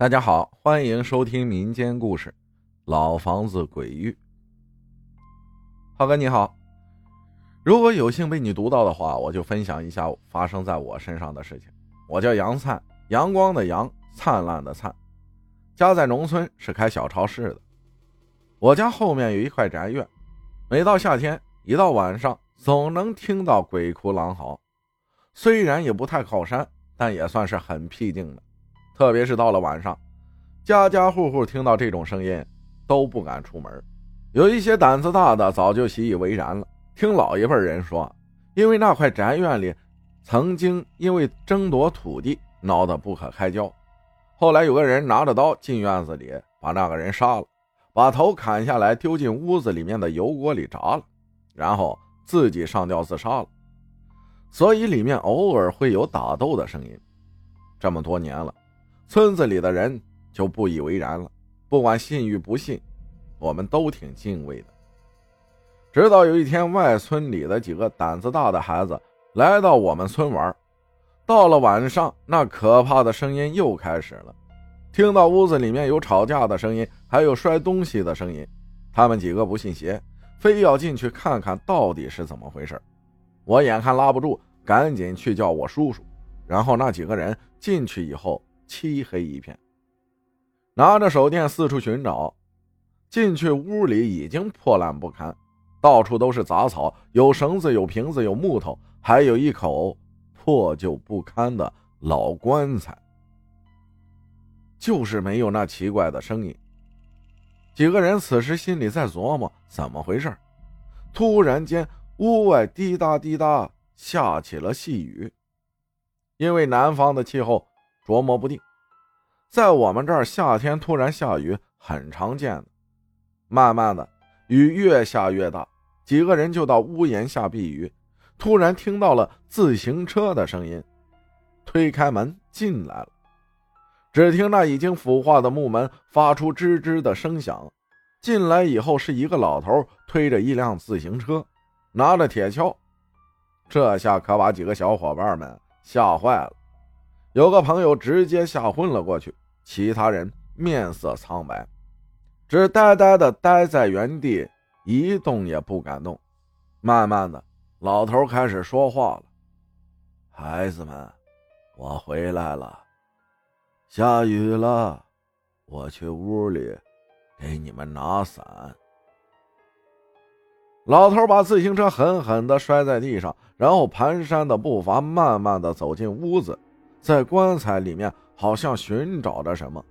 大家好，欢迎收听民间故事《老房子鬼域》。浩哥你好，如果有幸被你读到的话，我就分享一下发生在我身上的事情。我叫杨灿，阳光的阳，灿烂的灿，家在农村，是开小超市的。我家后面有一块宅院，每到夏天，一到晚上，总能听到鬼哭狼嚎。虽然也不太靠山，但也算是很僻静的。特别是到了晚上，家家户户听到这种声音都不敢出门。有一些胆子大的早就习以为然了。听老一辈人说，因为那块宅院里曾经因为争夺土地闹得不可开交，后来有个人拿着刀进院子里把那个人杀了，把头砍下来丢进屋子里面的油锅里炸了，然后自己上吊自杀了。所以里面偶尔会有打斗的声音。这么多年了。村子里的人就不以为然了，不管信与不信，我们都挺敬畏的。直到有一天，外村里的几个胆子大的孩子来到我们村玩，到了晚上，那可怕的声音又开始了。听到屋子里面有吵架的声音，还有摔东西的声音，他们几个不信邪，非要进去看看到底是怎么回事。我眼看拉不住，赶紧去叫我叔叔，然后那几个人进去以后。漆黑一片，拿着手电四处寻找，进去屋里已经破烂不堪，到处都是杂草，有绳子，有瓶子，有木头，还有一口破旧不堪的老棺材，就是没有那奇怪的声音。几个人此时心里在琢磨怎么回事，突然间屋外滴答滴答下起了细雨，因为南方的气候。琢磨不定，在我们这儿夏天突然下雨很常见的。慢慢的，雨越下越大，几个人就到屋檐下避雨。突然听到了自行车的声音，推开门进来了。只听那已经腐化的木门发出吱吱的声响。进来以后是一个老头推着一辆自行车，拿着铁锹。这下可把几个小伙伴们吓坏了。有个朋友直接吓昏了过去，其他人面色苍白，只呆呆的呆在原地，一动也不敢动。慢慢的，老头开始说话了：“孩子们，我回来了。下雨了，我去屋里给你们拿伞。”老头把自行车狠狠的摔在地上，然后蹒跚的步伐慢慢的走进屋子。在棺材里面，好像寻找着什么。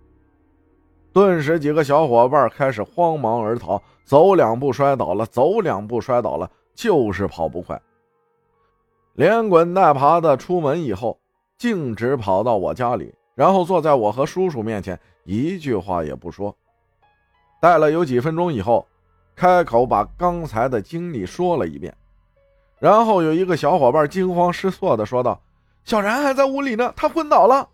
顿时，几个小伙伴开始慌忙而逃，走两步摔倒了，走两步摔倒了，就是跑不快。连滚带爬的出门以后，径直跑到我家里，然后坐在我和叔叔面前，一句话也不说。待了有几分钟以后，开口把刚才的经历说了一遍。然后有一个小伙伴惊慌失措的说道。小然还在屋里呢，他昏倒了。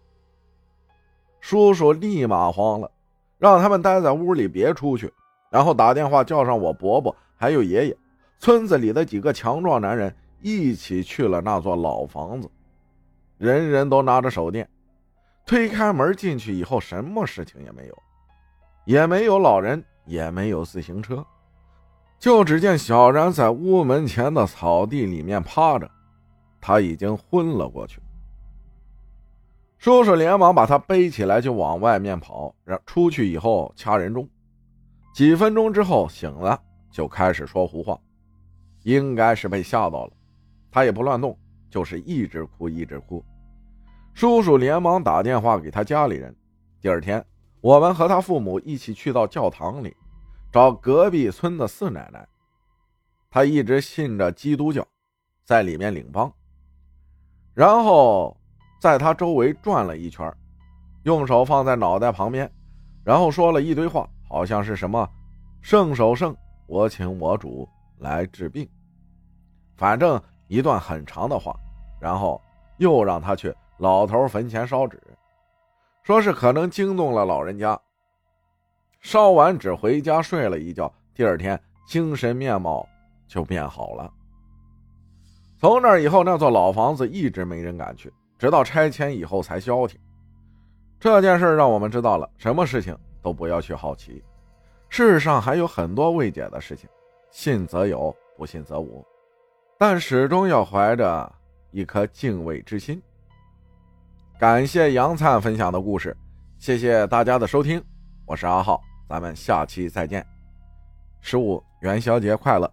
叔叔立马慌了，让他们待在屋里别出去，然后打电话叫上我伯伯还有爷爷，村子里的几个强壮男人一起去了那座老房子，人人都拿着手电，推开门进去以后，什么事情也没有，也没有老人，也没有自行车，就只见小然在屋门前的草地里面趴着。他已经昏了过去，叔叔连忙把他背起来就往外面跑，让出去以后掐人中。几分钟之后醒了，就开始说胡话，应该是被吓到了。他也不乱动，就是一直哭一直哭。叔叔连忙打电话给他家里人。第二天，我们和他父母一起去到教堂里，找隔壁村的四奶奶。他一直信着基督教，在里面领帮。然后，在他周围转了一圈，用手放在脑袋旁边，然后说了一堆话，好像是什么“圣手圣，我请我主来治病”，反正一段很长的话。然后又让他去老头坟前烧纸，说是可能惊动了老人家。烧完纸回家睡了一觉，第二天精神面貌就变好了。从那以后，那座老房子一直没人敢去，直到拆迁以后才消停。这件事让我们知道了，什么事情都不要去好奇，世上还有很多未解的事情，信则有，不信则无，但始终要怀着一颗敬畏之心。感谢杨灿分享的故事，谢谢大家的收听，我是阿浩，咱们下期再见，十五元宵节快乐！